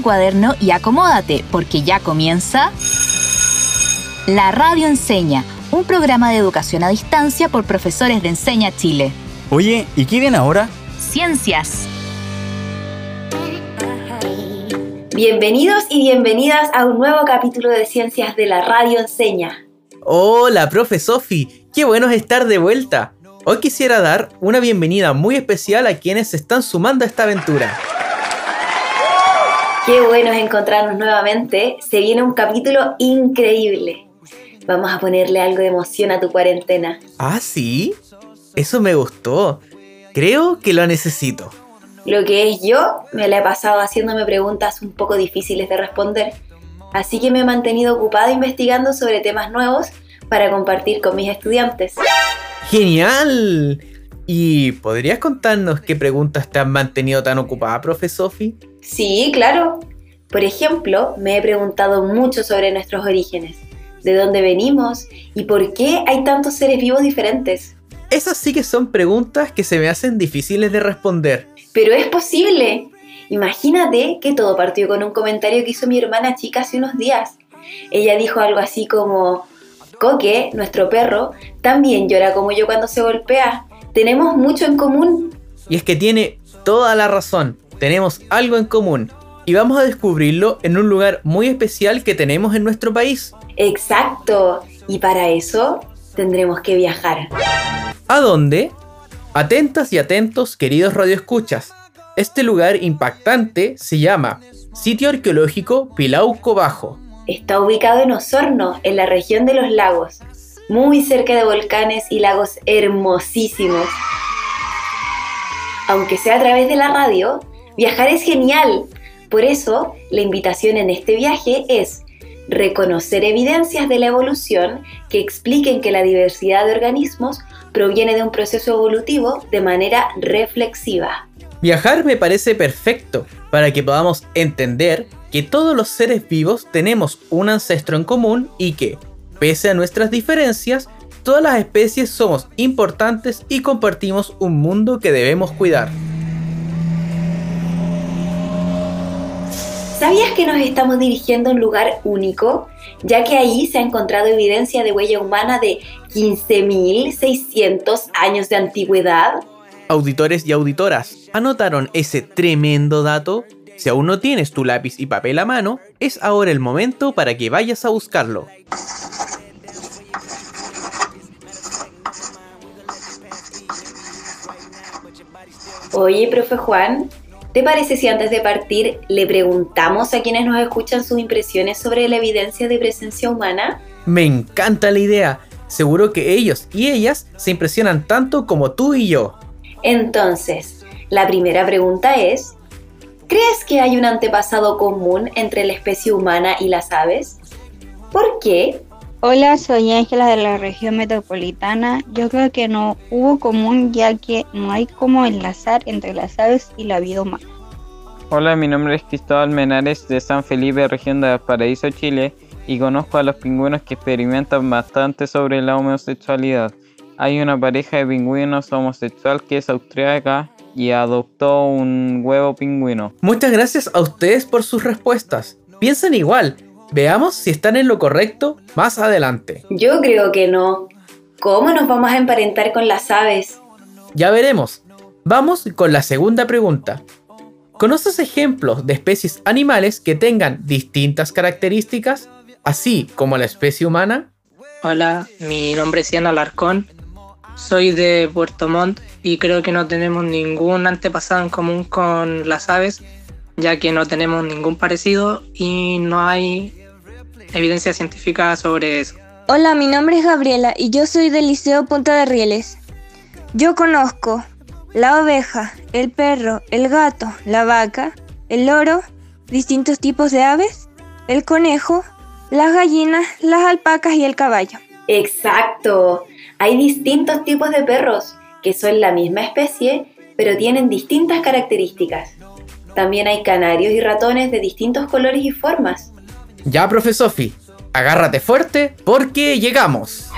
tu cuaderno y acomódate, porque ya comienza La Radio Enseña, un programa de educación a distancia por profesores de Enseña Chile. Oye, ¿y qué viene ahora? Ciencias. Bienvenidos y bienvenidas a un nuevo capítulo de Ciencias de la Radio Enseña. Hola, profe Sofi, qué bueno es estar de vuelta. Hoy quisiera dar una bienvenida muy especial a quienes se están sumando a esta aventura. Qué bueno es encontrarnos nuevamente. Se viene un capítulo increíble. Vamos a ponerle algo de emoción a tu cuarentena. ¿Ah, sí? Eso me gustó. Creo que lo necesito. Lo que es yo, me la he pasado haciéndome preguntas un poco difíciles de responder. Así que me he mantenido ocupada investigando sobre temas nuevos para compartir con mis estudiantes. ¡Genial! ¿Y podrías contarnos qué preguntas te han mantenido tan ocupada, profe Sofi? Sí, claro. Por ejemplo, me he preguntado mucho sobre nuestros orígenes, de dónde venimos y por qué hay tantos seres vivos diferentes. Esas sí que son preguntas que se me hacen difíciles de responder. Pero es posible. Imagínate que todo partió con un comentario que hizo mi hermana chica hace unos días. Ella dijo algo así como, Coque, nuestro perro, también llora como yo cuando se golpea. Tenemos mucho en común. Y es que tiene toda la razón. Tenemos algo en común. Y vamos a descubrirlo en un lugar muy especial que tenemos en nuestro país. Exacto. Y para eso tendremos que viajar. ¿A dónde? Atentas y atentos, queridos radioescuchas. Este lugar impactante se llama Sitio Arqueológico Pilauco Bajo. Está ubicado en Osorno, en la región de los lagos, muy cerca de volcanes y lagos hermosísimos. Aunque sea a través de la radio, viajar es genial. Por eso, la invitación en este viaje es reconocer evidencias de la evolución que expliquen que la diversidad de organismos proviene de un proceso evolutivo de manera reflexiva. Viajar me parece perfecto para que podamos entender que todos los seres vivos tenemos un ancestro en común y que, pese a nuestras diferencias, todas las especies somos importantes y compartimos un mundo que debemos cuidar. ¿Sabías que nos estamos dirigiendo a un lugar único? Ya que ahí se ha encontrado evidencia de huella humana de 15.600 años de antigüedad. Auditores y auditoras, ¿anotaron ese tremendo dato? Si aún no tienes tu lápiz y papel a mano, es ahora el momento para que vayas a buscarlo. Oye, profe Juan, ¿te parece si antes de partir le preguntamos a quienes nos escuchan sus impresiones sobre la evidencia de presencia humana? Me encanta la idea. Seguro que ellos y ellas se impresionan tanto como tú y yo. Entonces, la primera pregunta es, ¿crees que hay un antepasado común entre la especie humana y las aves? ¿Por qué? Hola, soy Ángela de la región metropolitana. Yo creo que no hubo común ya que no hay como enlazar entre las aves y la vida humana. Hola, mi nombre es Cristóbal Menares de San Felipe, región de Paraíso, Chile, y conozco a los pingüinos que experimentan bastante sobre la homosexualidad. Hay una pareja de pingüinos homosexual que es austríaca y adoptó un huevo pingüino. Muchas gracias a ustedes por sus respuestas. Piensen igual. Veamos si están en lo correcto más adelante. Yo creo que no. ¿Cómo nos vamos a emparentar con las aves? Ya veremos. Vamos con la segunda pregunta. ¿Conoces ejemplos de especies animales que tengan distintas características, así como la especie humana? Hola, mi nombre es Ian Alarcón. Soy de Puerto Montt y creo que no tenemos ningún antepasado en común con las aves, ya que no tenemos ningún parecido y no hay evidencia científica sobre eso. Hola, mi nombre es Gabriela y yo soy del Liceo Punta de Rieles. Yo conozco la oveja, el perro, el gato, la vaca, el loro, distintos tipos de aves, el conejo, las gallinas, las alpacas y el caballo. Exacto. Hay distintos tipos de perros que son la misma especie, pero tienen distintas características. También hay canarios y ratones de distintos colores y formas. Ya, profe Sofi, agárrate fuerte porque llegamos.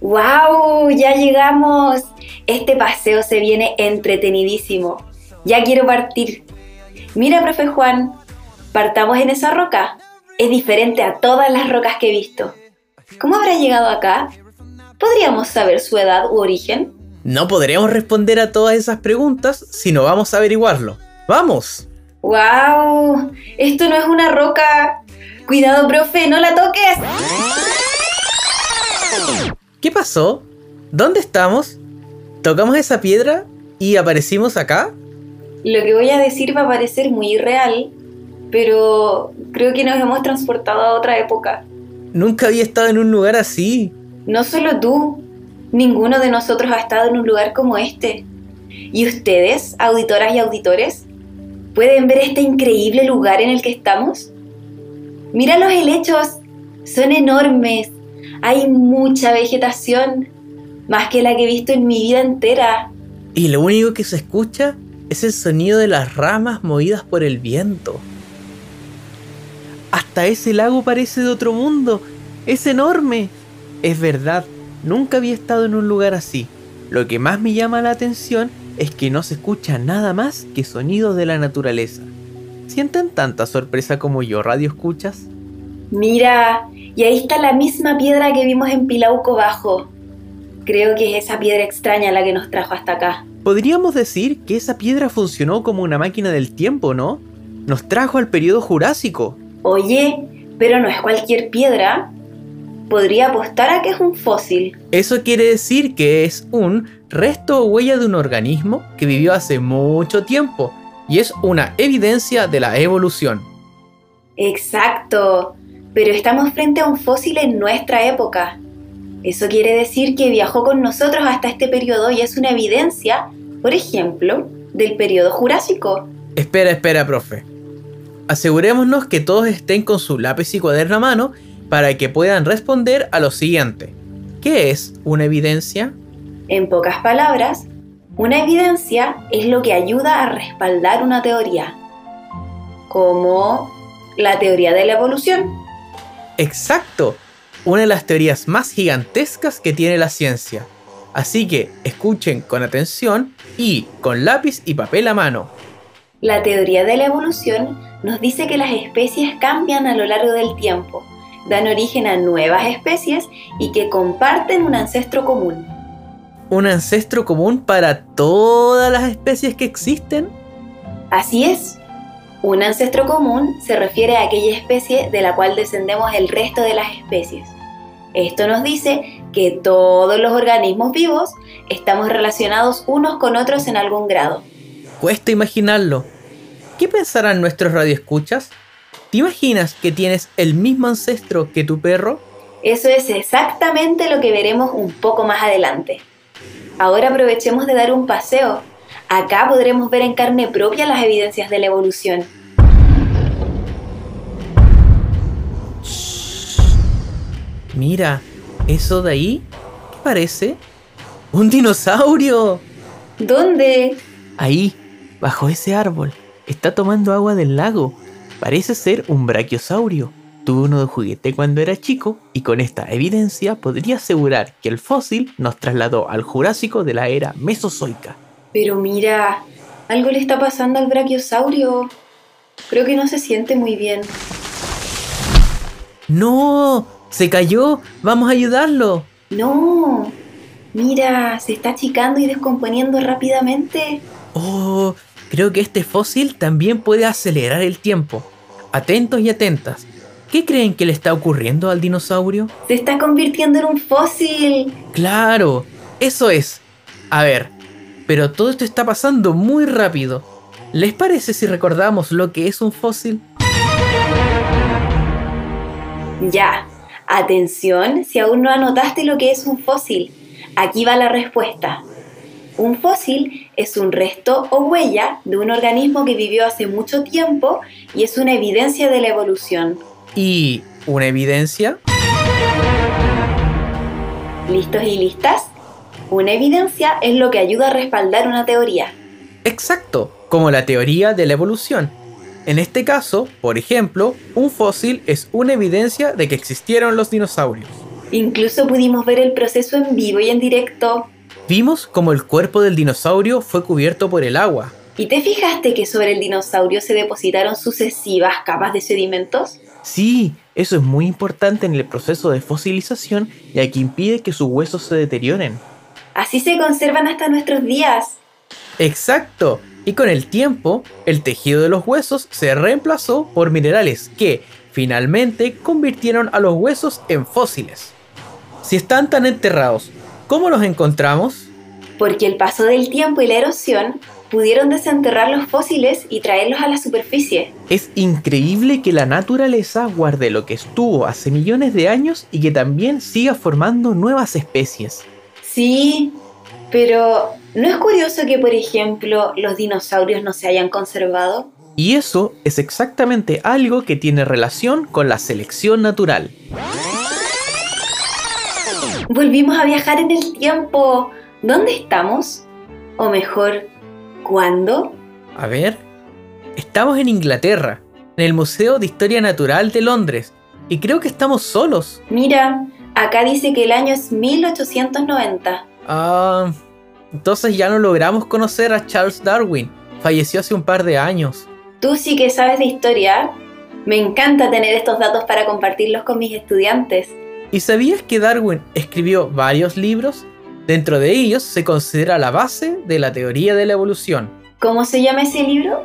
¡Wow! Ya llegamos. Este paseo se viene entretenidísimo. Ya quiero partir. Mira, profe Juan, partamos en esa roca. Es diferente a todas las rocas que he visto. ¿Cómo habrá llegado acá? ¿Podríamos saber su edad u origen? No podremos responder a todas esas preguntas si no vamos a averiguarlo. ¡Vamos! ¡Wow! Esto no es una roca. Cuidado, profe, no la toques. ¿Qué pasó? ¿Dónde estamos? ¿Tocamos esa piedra y aparecimos acá? Lo que voy a decir va a parecer muy irreal, pero creo que nos hemos transportado a otra época. Nunca había estado en un lugar así. No solo tú, ninguno de nosotros ha estado en un lugar como este. ¿Y ustedes, auditoras y auditores? ¿Pueden ver este increíble lugar en el que estamos? Mira los helechos, son enormes. Hay mucha vegetación, más que la que he visto en mi vida entera. Y lo único que se escucha es el sonido de las ramas movidas por el viento. Hasta ese lago parece de otro mundo. Es enorme. Es verdad, nunca había estado en un lugar así. Lo que más me llama la atención es que no se escucha nada más que sonidos de la naturaleza. ¿Sienten tanta sorpresa como yo, radio escuchas? Mira, y ahí está la misma piedra que vimos en Pilauco Bajo. Creo que es esa piedra extraña la que nos trajo hasta acá. Podríamos decir que esa piedra funcionó como una máquina del tiempo, ¿no? Nos trajo al periodo Jurásico. Oye, pero no es cualquier piedra. Podría apostar a que es un fósil. Eso quiere decir que es un resto o huella de un organismo que vivió hace mucho tiempo y es una evidencia de la evolución. Exacto, pero estamos frente a un fósil en nuestra época. Eso quiere decir que viajó con nosotros hasta este periodo y es una evidencia, por ejemplo, del periodo Jurásico. Espera, espera, profe. Asegurémonos que todos estén con su lápiz y cuaderno a mano para que puedan responder a lo siguiente. ¿Qué es una evidencia? En pocas palabras, una evidencia es lo que ayuda a respaldar una teoría, como la teoría de la evolución. Exacto, una de las teorías más gigantescas que tiene la ciencia. Así que escuchen con atención y con lápiz y papel a mano. La teoría de la evolución nos dice que las especies cambian a lo largo del tiempo, dan origen a nuevas especies y que comparten un ancestro común. ¿Un ancestro común para todas las especies que existen? Así es. Un ancestro común se refiere a aquella especie de la cual descendemos el resto de las especies. Esto nos dice que todos los organismos vivos estamos relacionados unos con otros en algún grado. Cuesta imaginarlo. ¿Qué pensarán nuestros radioescuchas? ¿Te imaginas que tienes el mismo ancestro que tu perro? Eso es exactamente lo que veremos un poco más adelante. Ahora aprovechemos de dar un paseo. Acá podremos ver en carne propia las evidencias de la evolución. Mira, eso de ahí, ¿qué parece? ¡Un dinosaurio! ¿Dónde? Ahí, bajo ese árbol. Está tomando agua del lago. Parece ser un brachiosaurio. Tuve uno de juguete cuando era chico y con esta evidencia podría asegurar que el fósil nos trasladó al Jurásico de la era Mesozoica. Pero mira, algo le está pasando al brachiosaurio. Creo que no se siente muy bien. ¡No! ¡Se cayó! ¡Vamos a ayudarlo! No. Mira, se está achicando y descomponiendo rápidamente. Oh, creo que este fósil también puede acelerar el tiempo. Atentos y atentas. ¿Qué creen que le está ocurriendo al dinosaurio? Se está convirtiendo en un fósil. Claro, eso es. A ver, pero todo esto está pasando muy rápido. ¿Les parece si recordamos lo que es un fósil? Ya, atención si aún no anotaste lo que es un fósil. Aquí va la respuesta. Un fósil es un resto o huella de un organismo que vivió hace mucho tiempo y es una evidencia de la evolución. ¿Y una evidencia? ¿Listos y listas? Una evidencia es lo que ayuda a respaldar una teoría. Exacto, como la teoría de la evolución. En este caso, por ejemplo, un fósil es una evidencia de que existieron los dinosaurios. Incluso pudimos ver el proceso en vivo y en directo. Vimos como el cuerpo del dinosaurio fue cubierto por el agua. ¿Y te fijaste que sobre el dinosaurio se depositaron sucesivas capas de sedimentos? Sí, eso es muy importante en el proceso de fosilización ya que impide que sus huesos se deterioren. Así se conservan hasta nuestros días. Exacto. Y con el tiempo, el tejido de los huesos se reemplazó por minerales que, finalmente, convirtieron a los huesos en fósiles. Si están tan enterrados, ¿cómo los encontramos? Porque el paso del tiempo y la erosión pudieron desenterrar los fósiles y traerlos a la superficie. Es increíble que la naturaleza guarde lo que estuvo hace millones de años y que también siga formando nuevas especies. Sí, pero ¿no es curioso que, por ejemplo, los dinosaurios no se hayan conservado? Y eso es exactamente algo que tiene relación con la selección natural. Volvimos a viajar en el tiempo. ¿Dónde estamos? O mejor, ¿cuándo? A ver, estamos en Inglaterra, en el Museo de Historia Natural de Londres, y creo que estamos solos. Mira, acá dice que el año es 1890. Ah, entonces ya no logramos conocer a Charles Darwin. Falleció hace un par de años. Tú sí que sabes de historia. Me encanta tener estos datos para compartirlos con mis estudiantes. ¿Y sabías que Darwin escribió varios libros? Dentro de ellos se considera la base de la teoría de la evolución. ¿Cómo se llama ese libro?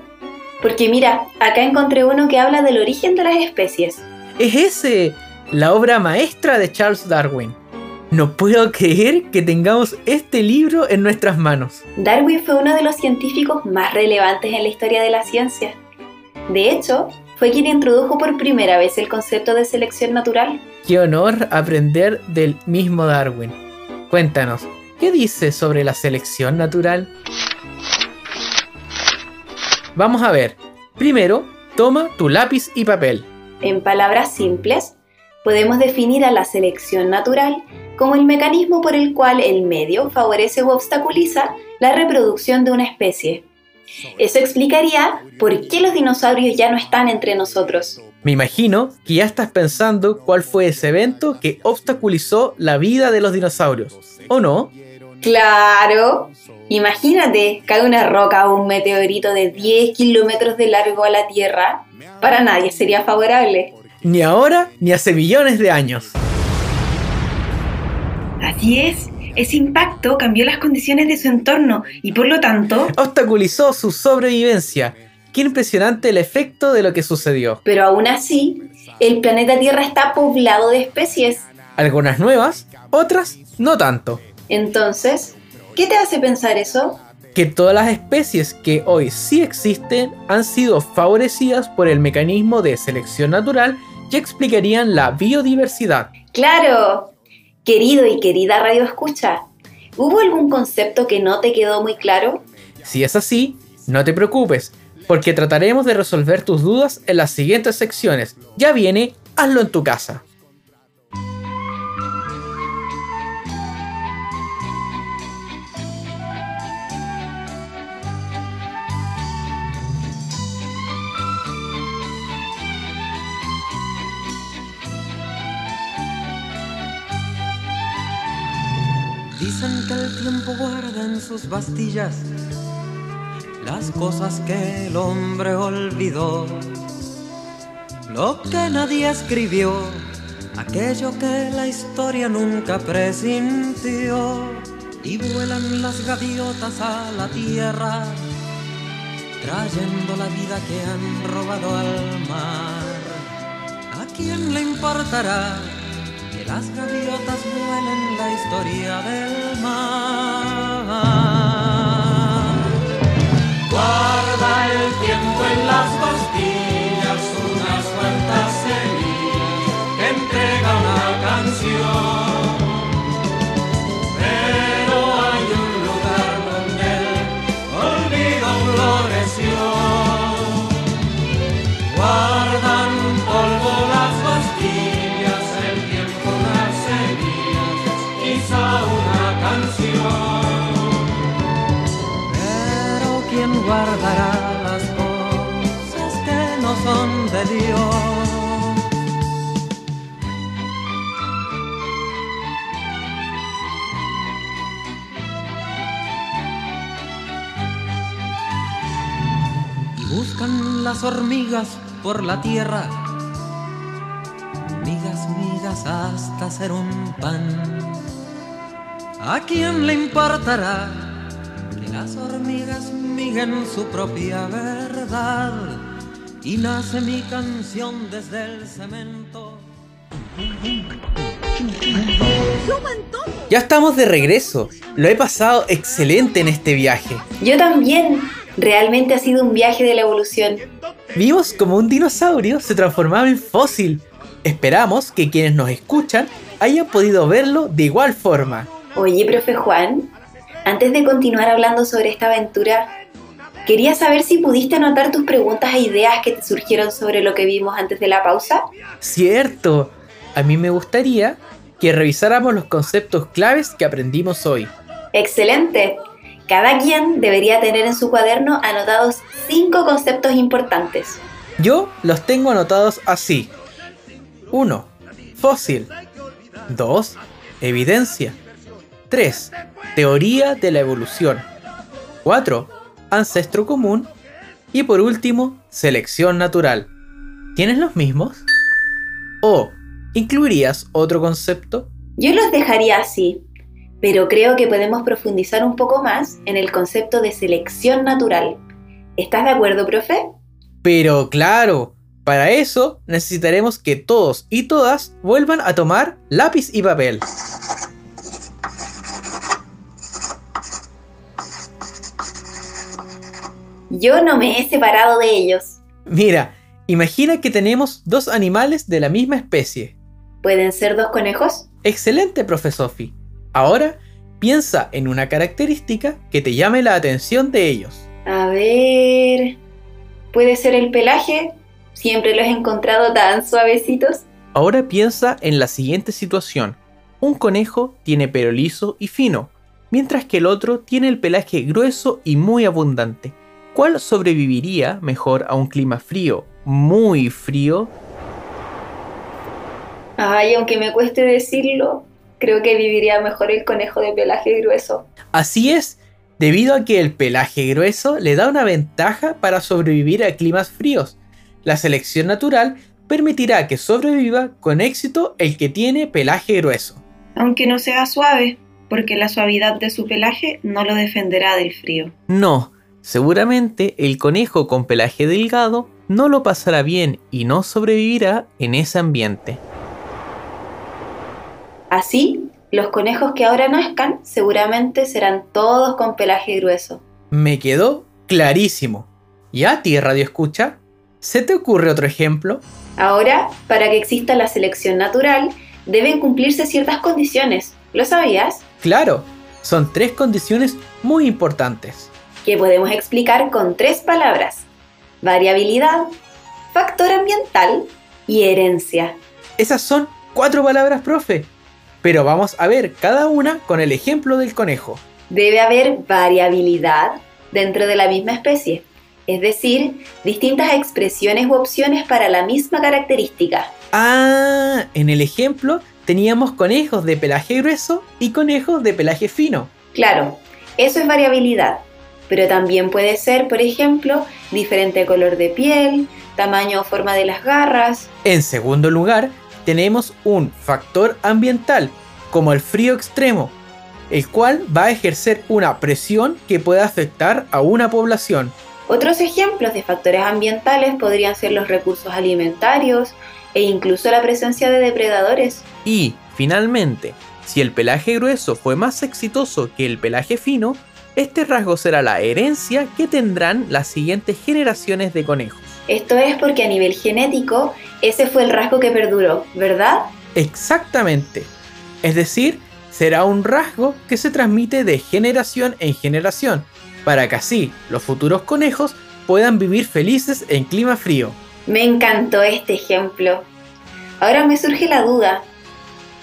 Porque mira, acá encontré uno que habla del origen de las especies. Es ese, la obra maestra de Charles Darwin. No puedo creer que tengamos este libro en nuestras manos. Darwin fue uno de los científicos más relevantes en la historia de la ciencia. De hecho, fue quien introdujo por primera vez el concepto de selección natural. Qué honor aprender del mismo Darwin. Cuéntanos, ¿qué dice sobre la selección natural? Vamos a ver. Primero, toma tu lápiz y papel. En palabras simples, podemos definir a la selección natural como el mecanismo por el cual el medio favorece u obstaculiza la reproducción de una especie. Eso explicaría por qué los dinosaurios ya no están entre nosotros. Me imagino que ya estás pensando cuál fue ese evento que obstaculizó la vida de los dinosaurios, ¿o no? Claro. Imagínate, cae una roca o un meteorito de 10 kilómetros de largo a la Tierra. Para nadie sería favorable. Ni ahora ni hace millones de años. Así es. Ese impacto cambió las condiciones de su entorno y por lo tanto... Obstaculizó su sobrevivencia. Qué impresionante el efecto de lo que sucedió. Pero aún así, el planeta Tierra está poblado de especies. Algunas nuevas, otras no tanto. Entonces, ¿qué te hace pensar eso? Que todas las especies que hoy sí existen han sido favorecidas por el mecanismo de selección natural y explicarían la biodiversidad. Claro, querido y querida Radio Escucha, ¿hubo algún concepto que no te quedó muy claro? Si es así, no te preocupes, porque trataremos de resolver tus dudas en las siguientes secciones. Ya viene, hazlo en tu casa. Dicen que el tiempo guarda en sus bastillas las cosas que el hombre olvidó, lo que nadie escribió, aquello que la historia nunca presintió. Y vuelan las gaviotas a la tierra, trayendo la vida que han robado al mar. ¿A quién le importará? Las gaviotas vuelen la historia del mar. Guardará las cosas que no son de Dios? Buscan las hormigas por la tierra, migas, migas hasta ser un pan. ¿A quién le importará que las hormigas miguen su propia verdad? Y nace mi canción desde el cemento. Ya estamos de regreso. Lo he pasado excelente en este viaje. Yo también. Realmente ha sido un viaje de la evolución. Vimos como un dinosaurio se transformaba en fósil. Esperamos que quienes nos escuchan hayan podido verlo de igual forma. Oye, profe Juan, antes de continuar hablando sobre esta aventura, quería saber si pudiste anotar tus preguntas e ideas que te surgieron sobre lo que vimos antes de la pausa. Cierto. A mí me gustaría que revisáramos los conceptos claves que aprendimos hoy. Excelente. Cada quien debería tener en su cuaderno anotados cinco conceptos importantes. Yo los tengo anotados así. 1. Fósil. 2. Evidencia. 3. Teoría de la evolución. 4. Ancestro común. Y por último, selección natural. ¿Tienes los mismos? ¿O incluirías otro concepto? Yo los dejaría así, pero creo que podemos profundizar un poco más en el concepto de selección natural. ¿Estás de acuerdo, profe? Pero claro, para eso necesitaremos que todos y todas vuelvan a tomar lápiz y papel. Yo no me he separado de ellos. Mira, imagina que tenemos dos animales de la misma especie. ¿Pueden ser dos conejos? Excelente, profe Sophie. Ahora piensa en una característica que te llame la atención de ellos. A ver... ¿Puede ser el pelaje? Siempre los he encontrado tan suavecitos. Ahora piensa en la siguiente situación. Un conejo tiene pelo liso y fino, mientras que el otro tiene el pelaje grueso y muy abundante. ¿Cuál sobreviviría mejor a un clima frío, muy frío? Ay, aunque me cueste decirlo, creo que viviría mejor el conejo de pelaje grueso. Así es, debido a que el pelaje grueso le da una ventaja para sobrevivir a climas fríos. La selección natural permitirá que sobreviva con éxito el que tiene pelaje grueso. Aunque no sea suave, porque la suavidad de su pelaje no lo defenderá del frío. No, seguramente el conejo con pelaje delgado no lo pasará bien y no sobrevivirá en ese ambiente. Así, los conejos que ahora nazcan seguramente serán todos con pelaje grueso. Me quedó clarísimo. ¿Y a ti, Radio Escucha? ¿Se te ocurre otro ejemplo? Ahora, para que exista la selección natural, deben cumplirse ciertas condiciones. ¿Lo sabías? Claro, son tres condiciones muy importantes. Que podemos explicar con tres palabras. Variabilidad, factor ambiental y herencia. Esas son cuatro palabras, profe. Pero vamos a ver cada una con el ejemplo del conejo. Debe haber variabilidad dentro de la misma especie, es decir, distintas expresiones u opciones para la misma característica. Ah, en el ejemplo teníamos conejos de pelaje grueso y conejos de pelaje fino. Claro, eso es variabilidad, pero también puede ser, por ejemplo, diferente color de piel, tamaño o forma de las garras. En segundo lugar, tenemos un factor ambiental, como el frío extremo, el cual va a ejercer una presión que puede afectar a una población. Otros ejemplos de factores ambientales podrían ser los recursos alimentarios e incluso la presencia de depredadores. Y, finalmente, si el pelaje grueso fue más exitoso que el pelaje fino, este rasgo será la herencia que tendrán las siguientes generaciones de conejos. Esto es porque a nivel genético ese fue el rasgo que perduró, ¿verdad? Exactamente. Es decir, será un rasgo que se transmite de generación en generación, para que así los futuros conejos puedan vivir felices en clima frío. Me encantó este ejemplo. Ahora me surge la duda.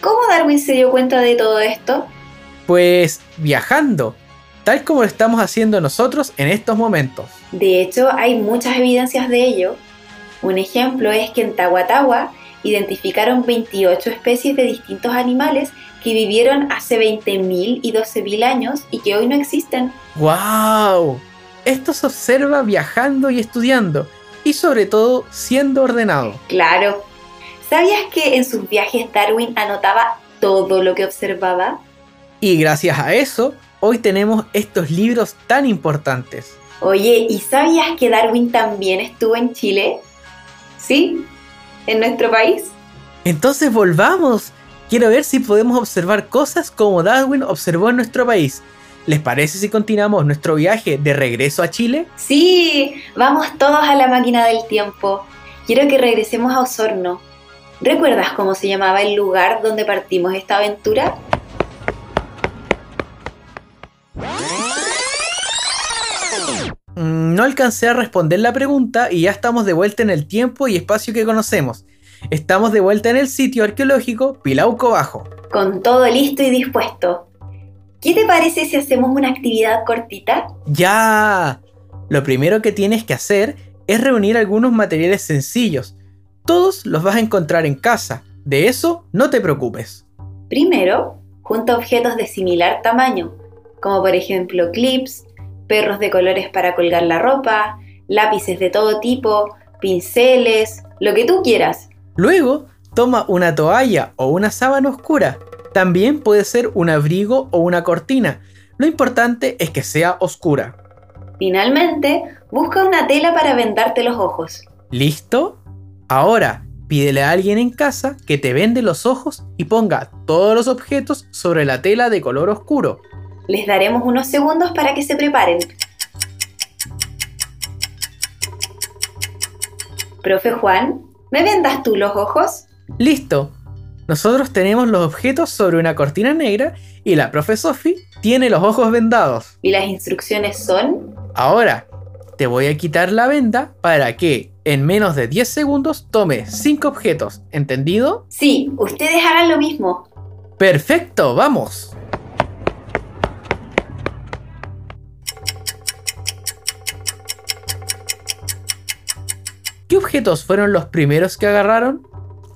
¿Cómo Darwin se dio cuenta de todo esto? Pues viajando, tal como lo estamos haciendo nosotros en estos momentos. De hecho, hay muchas evidencias de ello. Un ejemplo es que en Tahuatahua identificaron 28 especies de distintos animales que vivieron hace 20.000 y 12.000 años y que hoy no existen. ¡Wow! Esto se observa viajando y estudiando, y sobre todo siendo ordenado. Claro. ¿Sabías que en sus viajes Darwin anotaba todo lo que observaba? Y gracias a eso, hoy tenemos estos libros tan importantes. Oye, ¿y sabías que Darwin también estuvo en Chile? ¿Sí? ¿En nuestro país? Entonces volvamos. Quiero ver si podemos observar cosas como Darwin observó en nuestro país. ¿Les parece si continuamos nuestro viaje de regreso a Chile? Sí, vamos todos a la máquina del tiempo. Quiero que regresemos a Osorno. ¿Recuerdas cómo se llamaba el lugar donde partimos esta aventura? No alcancé a responder la pregunta y ya estamos de vuelta en el tiempo y espacio que conocemos. Estamos de vuelta en el sitio arqueológico Pilauco Bajo. Con todo listo y dispuesto. ¿Qué te parece si hacemos una actividad cortita? ¡Ya! Lo primero que tienes que hacer es reunir algunos materiales sencillos. Todos los vas a encontrar en casa. De eso no te preocupes. Primero, junta objetos de similar tamaño, como por ejemplo clips, perros de colores para colgar la ropa, lápices de todo tipo, pinceles, lo que tú quieras. Luego, toma una toalla o una sábana oscura. También puede ser un abrigo o una cortina. Lo importante es que sea oscura. Finalmente, busca una tela para vendarte los ojos. ¿Listo? Ahora, pídele a alguien en casa que te vende los ojos y ponga todos los objetos sobre la tela de color oscuro. Les daremos unos segundos para que se preparen. Profe Juan, ¿me vendas tú los ojos? ¡Listo! Nosotros tenemos los objetos sobre una cortina negra y la profe Sophie tiene los ojos vendados. ¿Y las instrucciones son? Ahora, te voy a quitar la venda para que en menos de 10 segundos tome 5 objetos, ¿entendido? Sí, ustedes hagan lo mismo. ¡Perfecto! ¡Vamos! ¿Qué objetos fueron los primeros que agarraron?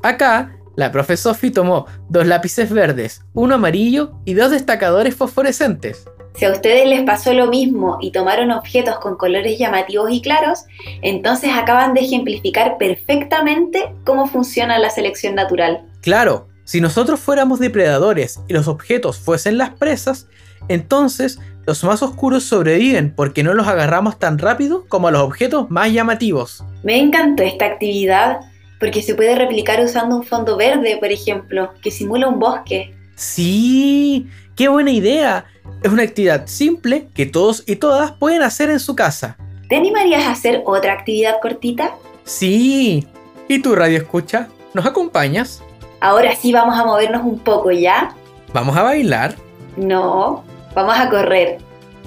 Acá, la profe Sophie tomó dos lápices verdes, uno amarillo y dos destacadores fosforescentes. Si a ustedes les pasó lo mismo y tomaron objetos con colores llamativos y claros, entonces acaban de ejemplificar perfectamente cómo funciona la selección natural. Claro, si nosotros fuéramos depredadores y los objetos fuesen las presas, entonces los más oscuros sobreviven porque no los agarramos tan rápido como a los objetos más llamativos. Me encantó esta actividad porque se puede replicar usando un fondo verde, por ejemplo, que simula un bosque. Sí, qué buena idea. Es una actividad simple que todos y todas pueden hacer en su casa. ¿Te animarías a hacer otra actividad cortita? Sí. ¿Y tu radio escucha? ¿Nos acompañas? Ahora sí vamos a movernos un poco, ¿ya? ¿Vamos a bailar? No, vamos a correr.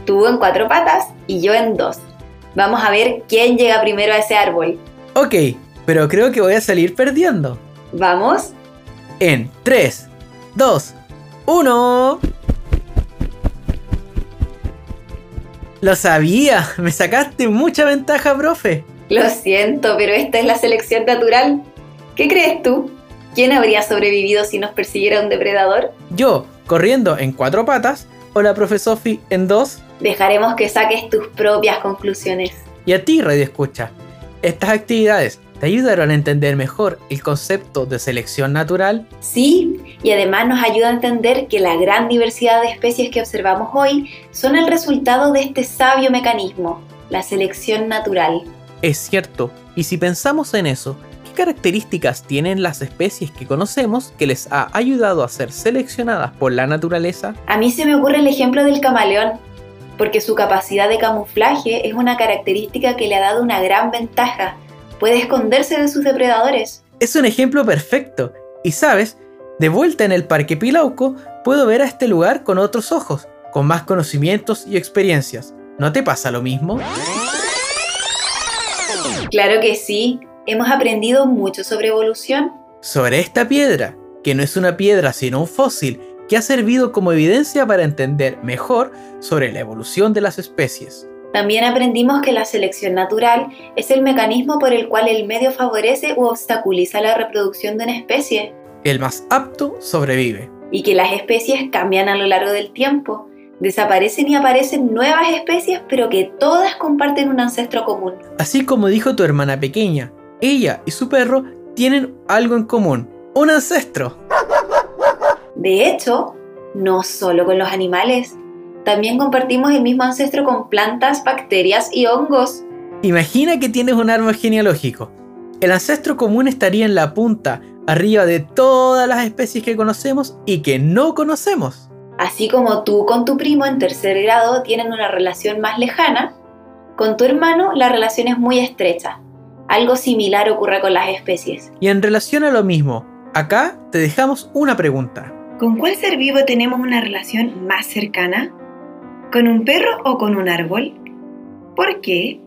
Tú en cuatro patas y yo en dos. Vamos a ver quién llega primero a ese árbol. Ok, pero creo que voy a salir perdiendo. ¿Vamos? En 3, 2, 1. Lo sabía, me sacaste mucha ventaja, profe. Lo siento, pero esta es la selección natural. ¿Qué crees tú? ¿Quién habría sobrevivido si nos persiguiera un depredador? Yo, corriendo en cuatro patas, o la profe Sophie en dos. Dejaremos que saques tus propias conclusiones. Y a ti, Radio Escucha, estas actividades te ayudaron a entender mejor el concepto de selección natural. Sí, y además nos ayuda a entender que la gran diversidad de especies que observamos hoy son el resultado de este sabio mecanismo, la selección natural. Es cierto, y si pensamos en eso, ¿qué características tienen las especies que conocemos que les ha ayudado a ser seleccionadas por la naturaleza? A mí se me ocurre el ejemplo del camaleón, porque su capacidad de camuflaje es una característica que le ha dado una gran ventaja. Puede esconderse de sus depredadores. Es un ejemplo perfecto. Y sabes, de vuelta en el Parque Pilauco, puedo ver a este lugar con otros ojos, con más conocimientos y experiencias. ¿No te pasa lo mismo? Claro que sí, hemos aprendido mucho sobre evolución. Sobre esta piedra, que no es una piedra sino un fósil, que ha servido como evidencia para entender mejor sobre la evolución de las especies. También aprendimos que la selección natural es el mecanismo por el cual el medio favorece u obstaculiza la reproducción de una especie. El más apto sobrevive. Y que las especies cambian a lo largo del tiempo. Desaparecen y aparecen nuevas especies, pero que todas comparten un ancestro común. Así como dijo tu hermana pequeña, ella y su perro tienen algo en común, un ancestro. De hecho, no solo con los animales, también compartimos el mismo ancestro con plantas, bacterias y hongos. Imagina que tienes un árbol genealógico. El ancestro común estaría en la punta, arriba de todas las especies que conocemos y que no conocemos. Así como tú con tu primo en tercer grado tienen una relación más lejana, con tu hermano la relación es muy estrecha. Algo similar ocurre con las especies. Y en relación a lo mismo, acá te dejamos una pregunta. ¿Con cuál ser vivo tenemos una relación más cercana? ¿Con un perro o con un árbol? ¿Por qué?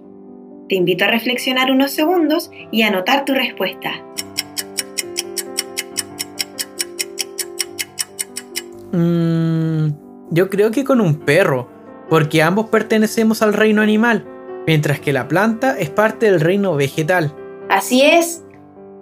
Te invito a reflexionar unos segundos y a anotar tu respuesta. Mmm, yo creo que con un perro, porque ambos pertenecemos al reino animal, mientras que la planta es parte del reino vegetal. Así es.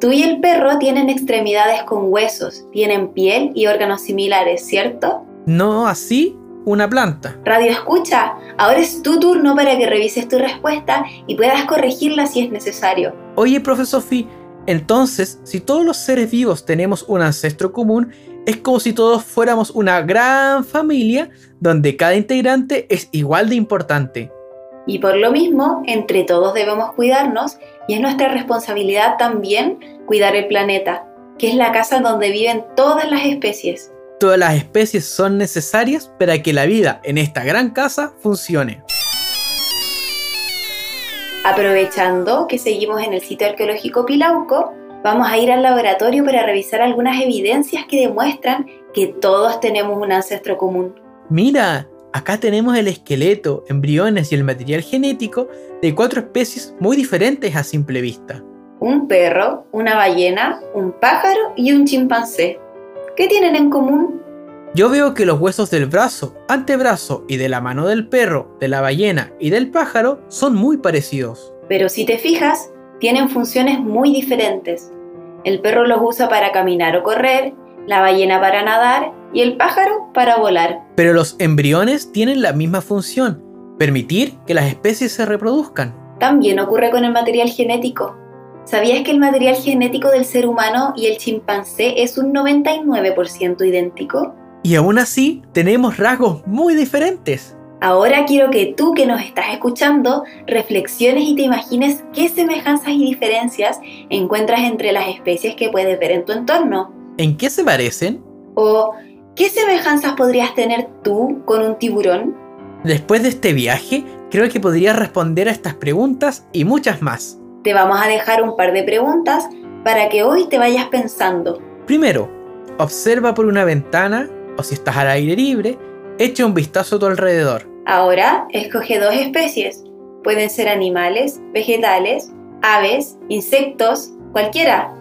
Tú y el perro tienen extremidades con huesos, tienen piel y órganos similares, ¿cierto? No así una planta. Radio escucha, ahora es tu turno para que revises tu respuesta y puedas corregirla si es necesario. Oye, profe Sophie, entonces, si todos los seres vivos tenemos un ancestro común, es como si todos fuéramos una gran familia donde cada integrante es igual de importante. Y por lo mismo, entre todos debemos cuidarnos y es nuestra responsabilidad también cuidar el planeta, que es la casa donde viven todas las especies. Todas las especies son necesarias para que la vida en esta gran casa funcione. Aprovechando que seguimos en el sitio arqueológico Pilauco, vamos a ir al laboratorio para revisar algunas evidencias que demuestran que todos tenemos un ancestro común. Mira, acá tenemos el esqueleto, embriones y el material genético de cuatro especies muy diferentes a simple vista. Un perro, una ballena, un pájaro y un chimpancé. ¿Qué tienen en común? Yo veo que los huesos del brazo, antebrazo y de la mano del perro, de la ballena y del pájaro son muy parecidos. Pero si te fijas, tienen funciones muy diferentes. El perro los usa para caminar o correr, la ballena para nadar y el pájaro para volar. Pero los embriones tienen la misma función, permitir que las especies se reproduzcan. También ocurre con el material genético. ¿Sabías que el material genético del ser humano y el chimpancé es un 99% idéntico? Y aún así, tenemos rasgos muy diferentes. Ahora quiero que tú que nos estás escuchando reflexiones y te imagines qué semejanzas y diferencias encuentras entre las especies que puedes ver en tu entorno. ¿En qué se parecen? ¿O qué semejanzas podrías tener tú con un tiburón? Después de este viaje, creo que podrías responder a estas preguntas y muchas más. Te vamos a dejar un par de preguntas para que hoy te vayas pensando. Primero, observa por una ventana o si estás al aire libre, echa un vistazo a tu alrededor. Ahora escoge dos especies. Pueden ser animales, vegetales, aves, insectos, cualquiera.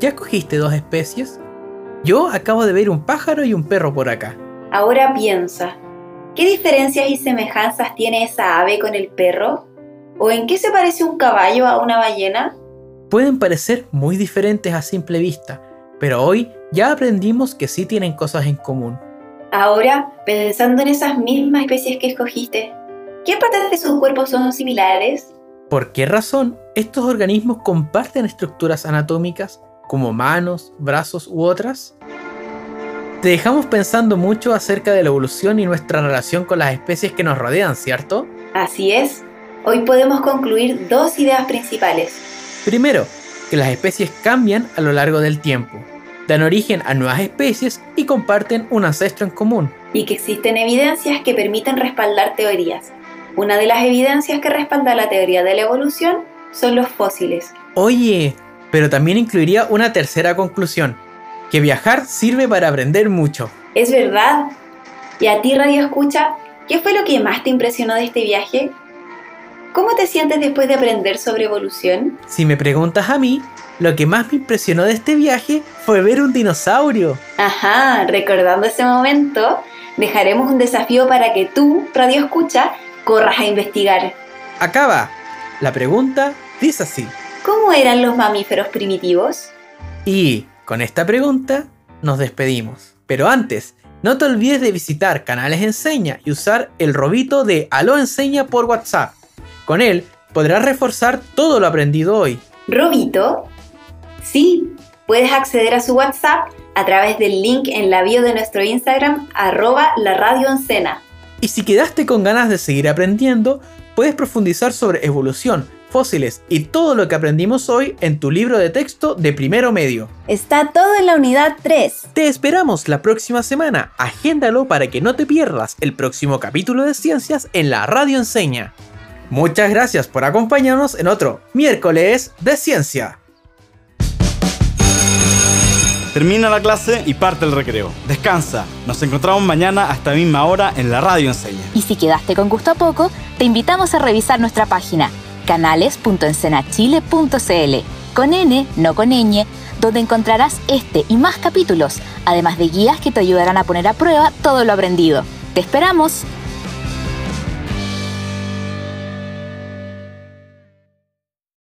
¿Ya escogiste dos especies? Yo acabo de ver un pájaro y un perro por acá. Ahora piensa, ¿qué diferencias y semejanzas tiene esa ave con el perro? ¿O en qué se parece un caballo a una ballena? Pueden parecer muy diferentes a simple vista, pero hoy ya aprendimos que sí tienen cosas en común. Ahora, pensando en esas mismas especies que escogiste, ¿qué partes de sus cuerpos son similares? ¿Por qué razón estos organismos comparten estructuras anatómicas como manos, brazos u otras? Te dejamos pensando mucho acerca de la evolución y nuestra relación con las especies que nos rodean, ¿cierto? Así es. Hoy podemos concluir dos ideas principales. Primero, que las especies cambian a lo largo del tiempo dan origen a nuevas especies y comparten un ancestro en común. Y que existen evidencias que permiten respaldar teorías. Una de las evidencias que respalda la teoría de la evolución son los fósiles. Oye, pero también incluiría una tercera conclusión, que viajar sirve para aprender mucho. Es verdad. ¿Y a ti, Radio Escucha, qué fue lo que más te impresionó de este viaje? ¿Cómo te sientes después de aprender sobre evolución? Si me preguntas a mí, lo que más me impresionó de este viaje fue ver un dinosaurio. Ajá, recordando ese momento, dejaremos un desafío para que tú, Radio Escucha, corras a investigar. Acaba. La pregunta dice así. ¿Cómo eran los mamíferos primitivos? Y con esta pregunta nos despedimos. Pero antes, No te olvides de visitar Canales Enseña y usar el robito de Aló Enseña por WhatsApp. Con él podrás reforzar todo lo aprendido hoy. ¿Robito? Sí, puedes acceder a su WhatsApp a través del link en la bio de nuestro Instagram, arroba la radio Y si quedaste con ganas de seguir aprendiendo, puedes profundizar sobre evolución, fósiles y todo lo que aprendimos hoy en tu libro de texto de primero medio. Está todo en la unidad 3. Te esperamos la próxima semana. Agéndalo para que no te pierdas el próximo capítulo de ciencias en la radio enseña. Muchas gracias por acompañarnos en otro miércoles de ciencia. Termina la clase y parte el recreo. Descansa. Nos encontramos mañana a esta misma hora en la radio enseña. Y si quedaste con gusto a poco, te invitamos a revisar nuestra página canales.encenachile.cl con N, no con ñ, donde encontrarás este y más capítulos, además de guías que te ayudarán a poner a prueba todo lo aprendido. ¡Te esperamos!